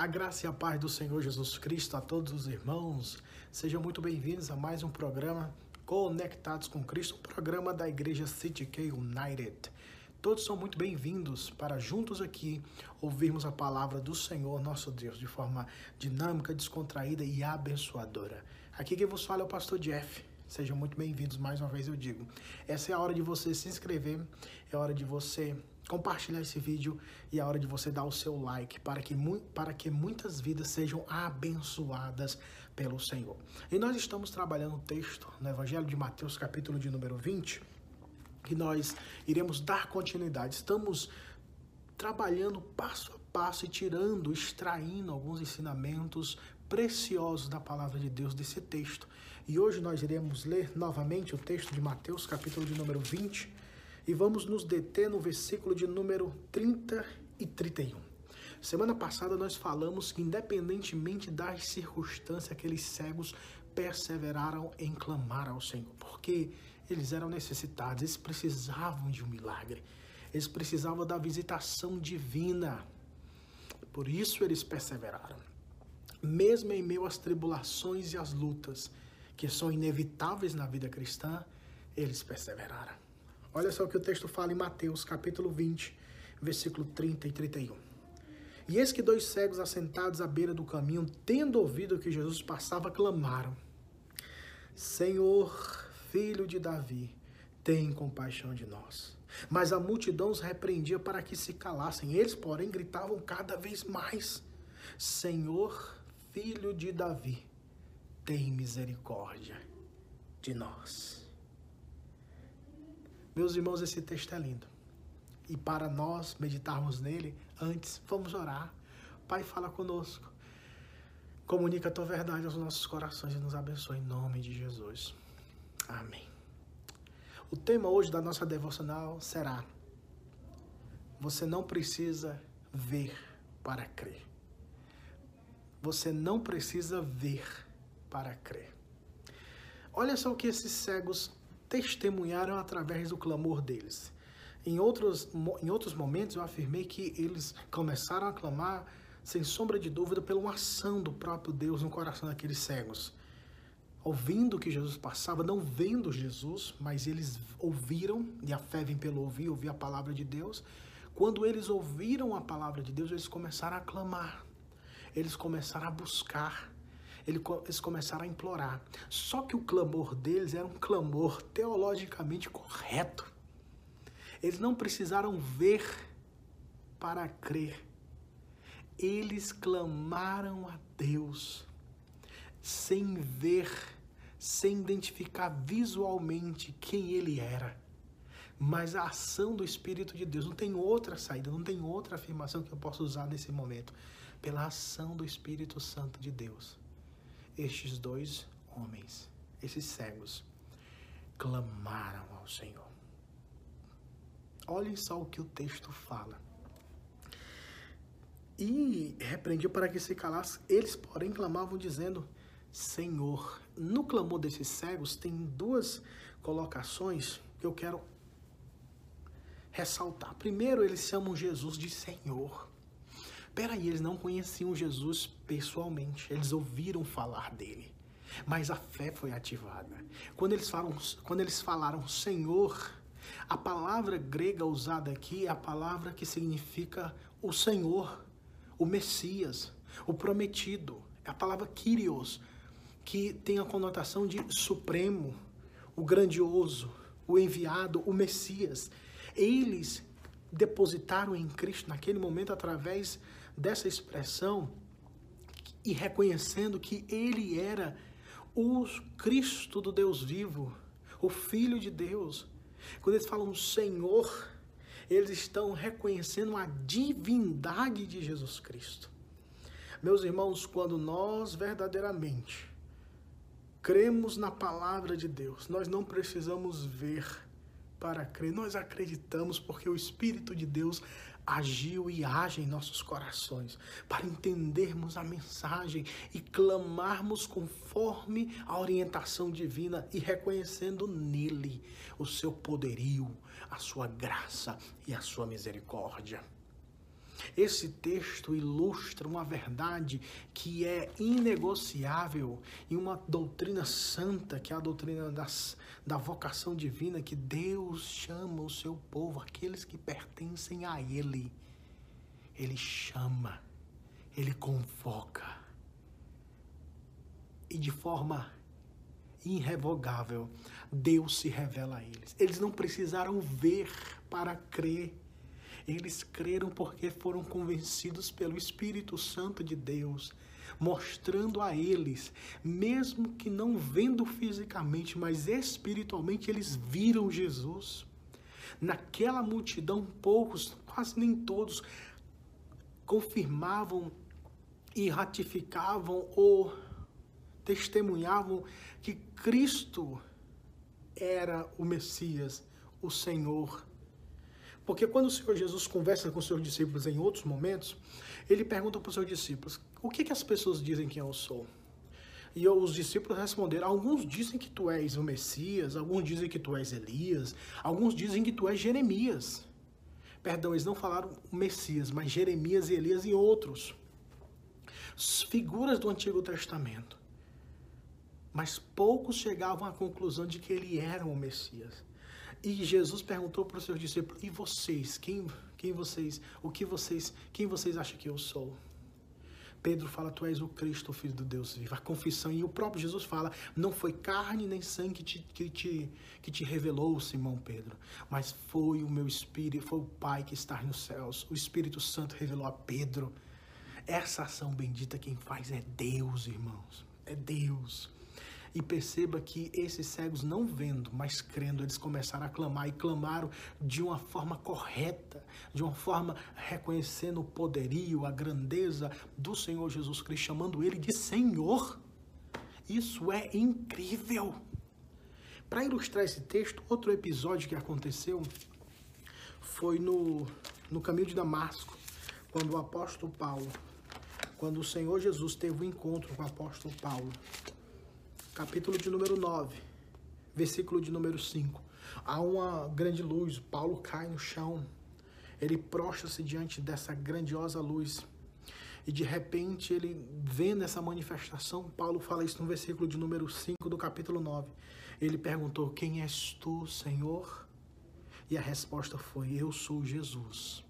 A graça e a paz do Senhor Jesus Cristo a todos os irmãos. Sejam muito bem-vindos a mais um programa Conectados com Cristo, um programa da Igreja City K United. Todos são muito bem-vindos para juntos aqui ouvirmos a palavra do Senhor, nosso Deus, de forma dinâmica, descontraída e abençoadora. Aqui quem vos fala é o pastor Jeff. Sejam muito bem-vindos mais uma vez, eu digo. Essa é a hora de você se inscrever, é a hora de você compartilhar esse vídeo e é a hora de você dar o seu like para que, para que muitas vidas sejam abençoadas pelo Senhor. E nós estamos trabalhando um texto no Evangelho de Mateus, capítulo de número 20, que nós iremos dar continuidade. Estamos trabalhando passo a passo e tirando, extraindo alguns ensinamentos preciosos da palavra de Deus desse texto. E hoje nós iremos ler novamente o texto de Mateus, capítulo de número 20, e vamos nos deter no versículo de número 30 e 31. Semana passada nós falamos que, independentemente das circunstâncias, aqueles cegos perseveraram em clamar ao Senhor, porque eles eram necessitados, eles precisavam de um milagre, eles precisavam da visitação divina. Por isso eles perseveraram. Mesmo em meio às tribulações e às lutas, que são inevitáveis na vida cristã, eles perseveraram. Olha só o que o texto fala em Mateus, capítulo 20, versículo 30 e 31. E eis que dois cegos assentados à beira do caminho, tendo ouvido que Jesus passava, clamaram: Senhor, filho de Davi, tem compaixão de nós. Mas a multidão os repreendia para que se calassem. Eles, porém, gritavam cada vez mais: Senhor, filho de Davi, tem misericórdia de nós. Meus irmãos, esse texto é lindo. E para nós meditarmos nele, antes, vamos orar. Pai, fala conosco. Comunica a tua verdade aos nossos corações e nos abençoe em nome de Jesus. Amém. O tema hoje da nossa devocional será: Você não precisa ver para crer. Você não precisa ver para crer. Olha só o que esses cegos testemunharam através do clamor deles. Em outros, em outros momentos eu afirmei que eles começaram a clamar, sem sombra de dúvida, pela uma ação do próprio Deus no coração daqueles cegos. Ouvindo que Jesus passava, não vendo Jesus, mas eles ouviram, e a fé vem pelo ouvir, ouvir a palavra de Deus. Quando eles ouviram a palavra de Deus, eles começaram a clamar, eles começaram a buscar, eles começaram a implorar. Só que o clamor deles era um clamor teologicamente correto. Eles não precisaram ver para crer. Eles clamaram a Deus sem ver, sem identificar visualmente quem ele era. Mas a ação do Espírito de Deus não tem outra saída, não tem outra afirmação que eu possa usar nesse momento. Pela ação do Espírito Santo de Deus estes dois homens, esses cegos, clamaram ao Senhor. Olhem só o que o texto fala. E repreendiu para que se calasse. Eles, porém, clamavam dizendo: Senhor. No clamor desses cegos tem duas colocações que eu quero ressaltar. Primeiro, eles chamam Jesus de Senhor. Peraí, eles não conheciam Jesus pessoalmente, eles ouviram falar dele. Mas a fé foi ativada. Quando eles, falam, quando eles falaram Senhor, a palavra grega usada aqui é a palavra que significa o Senhor, o Messias, o prometido. É a palavra Kyrios, que tem a conotação de supremo, o grandioso, o enviado, o Messias. Eles depositaram em Cristo naquele momento através dessa expressão e reconhecendo que ele era o Cristo do Deus vivo, o Filho de Deus. Quando eles falam Senhor, eles estão reconhecendo a divindade de Jesus Cristo. Meus irmãos, quando nós verdadeiramente cremos na palavra de Deus, nós não precisamos ver para crer, nós acreditamos porque o Espírito de Deus agiu e age em nossos corações, para entendermos a mensagem e clamarmos conforme a orientação divina e reconhecendo nele o seu poderio, a sua graça e a sua misericórdia. Esse texto ilustra uma verdade que é inegociável em uma doutrina santa, que é a doutrina das, da vocação divina, que Deus chama o seu povo, aqueles que pertencem a Ele. Ele chama, Ele convoca. E de forma irrevogável, Deus se revela a eles. Eles não precisaram ver para crer eles creram porque foram convencidos pelo Espírito Santo de Deus, mostrando a eles, mesmo que não vendo fisicamente, mas espiritualmente, eles viram Jesus. Naquela multidão, poucos, quase nem todos, confirmavam e ratificavam ou testemunhavam que Cristo era o Messias, o Senhor porque quando o Senhor Jesus conversa com os seus discípulos em outros momentos, ele pergunta para os seus discípulos: O que, que as pessoas dizem que eu sou? E os discípulos responderam: Alguns dizem que tu és o Messias, alguns dizem que tu és Elias, alguns dizem que tu és Jeremias. Perdão, eles não falaram Messias, mas Jeremias e Elias e outros. Figuras do Antigo Testamento. Mas poucos chegavam à conclusão de que ele era o Messias. E Jesus perguntou para os seus discípulos: "E vocês, quem, quem vocês, o que vocês, quem vocês acham que eu sou?" Pedro fala: Tu és o Cristo, o Filho do Deus vivo. A confissão, e o próprio Jesus fala: Não foi carne nem sangue que te, que te, que te revelou, Simão Pedro, mas foi o meu Espírito, foi o Pai que está nos céus. O Espírito Santo revelou a Pedro. Essa ação bendita quem faz é Deus, irmãos. É Deus. E perceba que esses cegos, não vendo, mas crendo, eles começaram a clamar e clamaram de uma forma correta, de uma forma reconhecendo o poderio, a grandeza do Senhor Jesus Cristo, chamando ele de Senhor. Isso é incrível. Para ilustrar esse texto, outro episódio que aconteceu foi no, no caminho de Damasco, quando o apóstolo Paulo, quando o Senhor Jesus teve um encontro com o apóstolo Paulo capítulo de número 9, versículo de número 5. Há uma grande luz, Paulo cai no chão, ele prostra-se diante dessa grandiosa luz. E de repente ele vendo essa manifestação, Paulo fala isso no versículo de número 5 do capítulo 9. Ele perguntou: Quem és tu, Senhor? E a resposta foi: Eu sou Jesus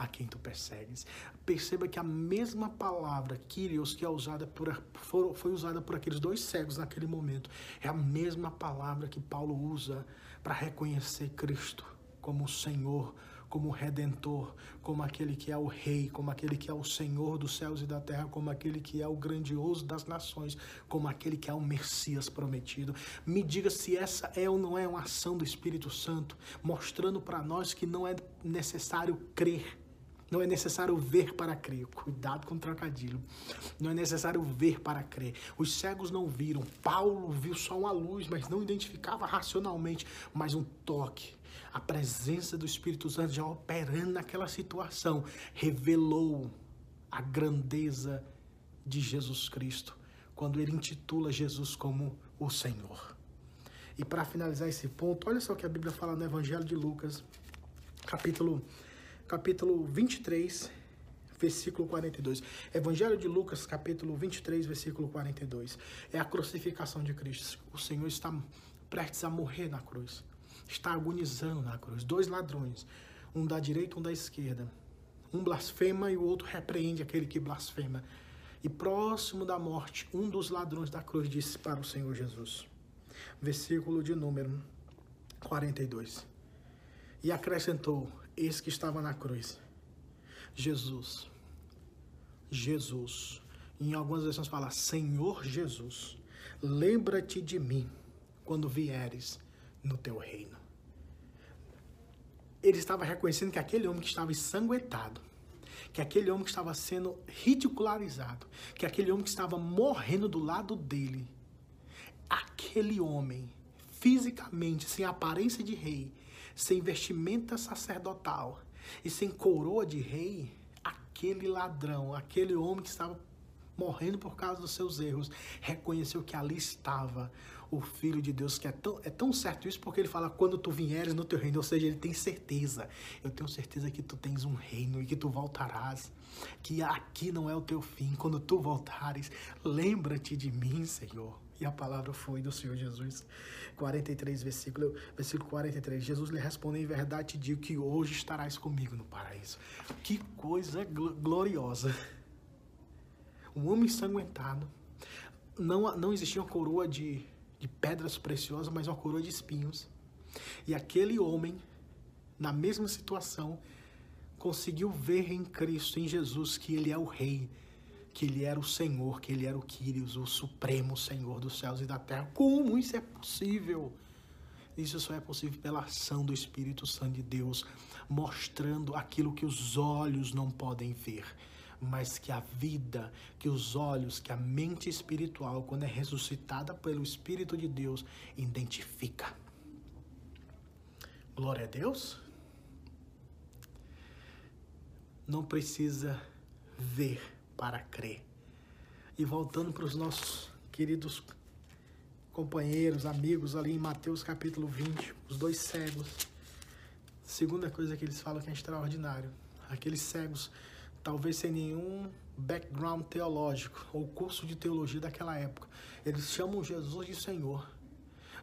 a quem tu persegues. Perceba que a mesma palavra, Kyrios, que é usada por, foi usada por aqueles dois cegos naquele momento, é a mesma palavra que Paulo usa para reconhecer Cristo como Senhor, como Redentor, como aquele que é o Rei, como aquele que é o Senhor dos céus e da terra, como aquele que é o grandioso das nações, como aquele que é o Messias prometido. Me diga se essa é ou não é uma ação do Espírito Santo, mostrando para nós que não é necessário crer não é necessário ver para crer. Cuidado com o trocadilho. Não é necessário ver para crer. Os cegos não viram. Paulo viu só uma luz, mas não identificava racionalmente, mas um toque. A presença do Espírito Santo já operando naquela situação revelou a grandeza de Jesus Cristo quando ele intitula Jesus como o Senhor. E para finalizar esse ponto, olha só o que a Bíblia fala no Evangelho de Lucas, capítulo capítulo 23, versículo 42. Evangelho de Lucas, capítulo 23, versículo 42. É a crucificação de Cristo. O Senhor está prestes a morrer na cruz. Está agonizando na cruz. Dois ladrões, um da direita, um da esquerda. Um blasfema e o outro repreende aquele que blasfema. E próximo da morte, um dos ladrões da cruz disse para o Senhor Jesus. Versículo de número 42. E acrescentou: esse que estava na cruz. Jesus. Jesus. Em algumas versões fala Senhor Jesus, lembra-te de mim quando vieres no teu reino. Ele estava reconhecendo que aquele homem que estava ensanguentado, que aquele homem que estava sendo ridicularizado, que aquele homem que estava morrendo do lado dele, aquele homem, fisicamente, sem aparência de rei, sem vestimenta sacerdotal e sem coroa de rei, aquele ladrão, aquele homem que estava morrendo por causa dos seus erros, reconheceu que ali estava o Filho de Deus, que é tão, é tão certo isso porque ele fala quando tu vieres no teu reino, ou seja, ele tem certeza. Eu tenho certeza que tu tens um reino e que tu voltarás, que aqui não é o teu fim. Quando tu voltares, lembra-te de mim, Senhor. E a palavra foi do Senhor Jesus. 43, versículo, versículo 43. Jesus lhe respondeu: Em verdade te digo que hoje estarás comigo no paraíso. Que coisa gloriosa. Um homem ensanguentado. Não, não existia uma coroa de, de pedras preciosas, mas uma coroa de espinhos. E aquele homem, na mesma situação, conseguiu ver em Cristo, em Jesus, que ele é o Rei, que ele era o Senhor, que ele era o Quírios, o Supremo Senhor dos céus e da terra. Como isso é possível? Isso só é possível pela ação do Espírito Santo de Deus, mostrando aquilo que os olhos não podem ver mas que a vida, que os olhos, que a mente espiritual, quando é ressuscitada pelo Espírito de Deus, identifica. Glória a Deus. Não precisa ver para crer. E voltando para os nossos queridos companheiros, amigos ali em Mateus capítulo 20, os dois cegos. Segunda coisa que eles falam que é extraordinário. Aqueles cegos talvez sem nenhum background teológico ou curso de teologia daquela época. Eles chamam Jesus de Senhor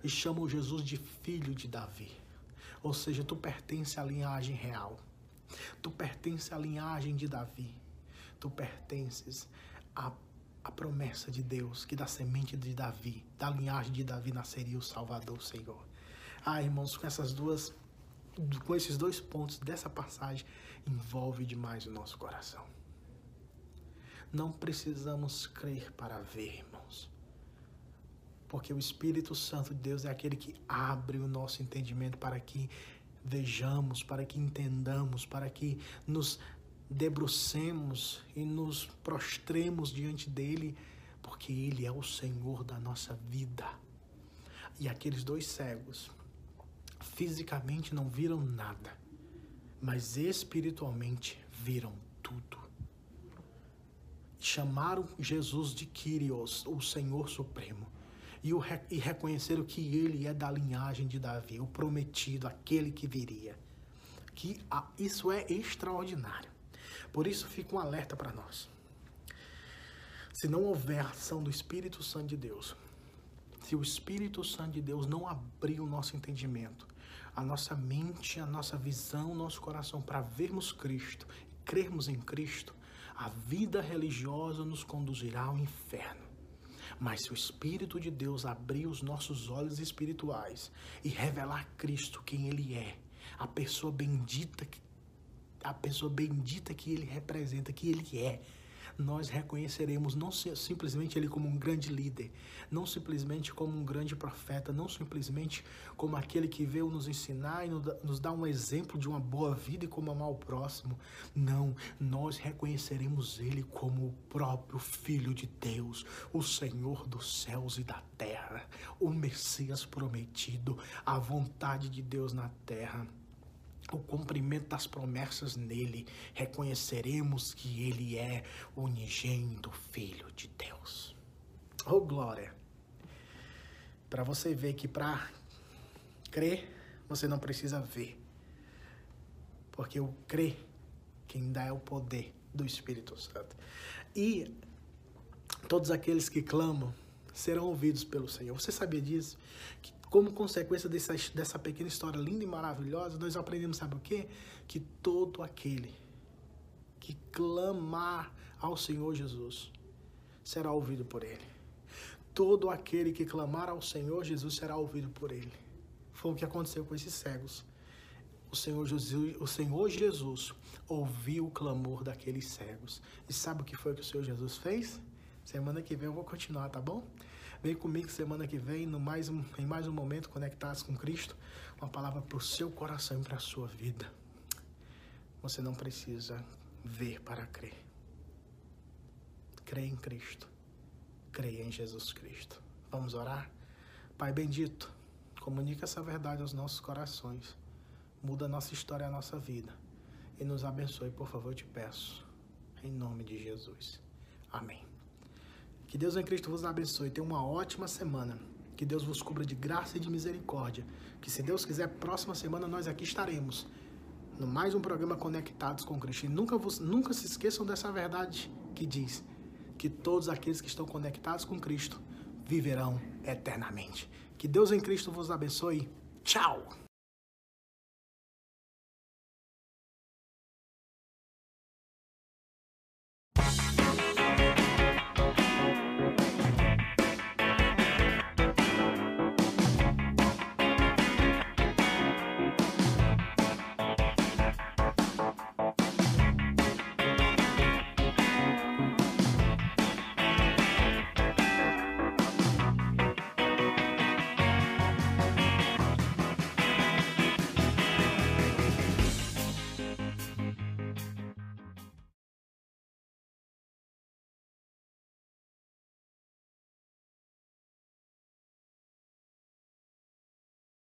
e chamam Jesus de filho de Davi. Ou seja, tu pertence à linhagem real. Tu pertence à linhagem de Davi. Tu pertences à, à promessa de Deus que da semente de Davi, da linhagem de Davi nasceria o Salvador, Senhor. Ah, irmãos, com essas duas com esses dois pontos dessa passagem, envolve demais o nosso coração. Não precisamos crer para ver, irmãos. Porque o Espírito Santo de Deus é aquele que abre o nosso entendimento para que vejamos, para que entendamos, para que nos debrucemos e nos prostremos diante dele, porque ele é o Senhor da nossa vida. E aqueles dois cegos fisicamente não viram nada, mas espiritualmente viram tudo. Chamaram Jesus de Kyrios, o Senhor Supremo, e, o, e reconheceram que ele é da linhagem de Davi, o prometido, aquele que viria. Que a, isso é extraordinário. Por isso fica um alerta para nós. Se não houver ação do Espírito Santo de Deus, se o Espírito Santo de Deus não abrir o nosso entendimento, a nossa mente, a nossa visão, o nosso coração para vermos Cristo, crermos em Cristo, a vida religiosa nos conduzirá ao inferno. Mas se o Espírito de Deus abrir os nossos olhos espirituais e revelar Cristo, quem Ele é, a pessoa bendita, a pessoa bendita que Ele representa, que Ele é, nós reconheceremos não simplesmente ele como um grande líder, não simplesmente como um grande profeta, não simplesmente como aquele que veio nos ensinar e nos dar um exemplo de uma boa vida e como amar o próximo. Não, nós reconheceremos ele como o próprio Filho de Deus, o Senhor dos céus e da terra, o Messias prometido, a vontade de Deus na terra o cumprimento das promessas nele, reconheceremos que ele é o unigênito Filho de Deus. Oh glória! Para você ver que para crer, você não precisa ver. Porque o crer quem dá é o poder do Espírito Santo. E todos aqueles que clamam serão ouvidos pelo Senhor. Você sabia disso? Que como consequência dessa, dessa pequena história linda e maravilhosa, nós aprendemos, sabe o quê? Que todo aquele que clamar ao Senhor Jesus será ouvido por Ele. Todo aquele que clamar ao Senhor Jesus será ouvido por Ele. Foi o que aconteceu com esses cegos. O Senhor Jesus, o Senhor Jesus ouviu o clamor daqueles cegos. E sabe o que foi que o Senhor Jesus fez? Semana que vem eu vou continuar, tá bom? Vem comigo semana que vem, no mais um, em mais um momento conectados com Cristo, uma palavra para o seu coração e para a sua vida. Você não precisa ver para crer. Creia em Cristo. Creia em Jesus Cristo. Vamos orar? Pai bendito, comunica essa verdade aos nossos corações. Muda a nossa história, a nossa vida. E nos abençoe, por favor, eu te peço. Em nome de Jesus. Amém. Que Deus em Cristo vos abençoe. Tenha uma ótima semana. Que Deus vos cubra de graça e de misericórdia. Que se Deus quiser, próxima semana nós aqui estaremos. No mais um programa Conectados com Cristo. E nunca, vos, nunca se esqueçam dessa verdade que diz que todos aqueles que estão conectados com Cristo viverão eternamente. Que Deus em Cristo vos abençoe. Tchau!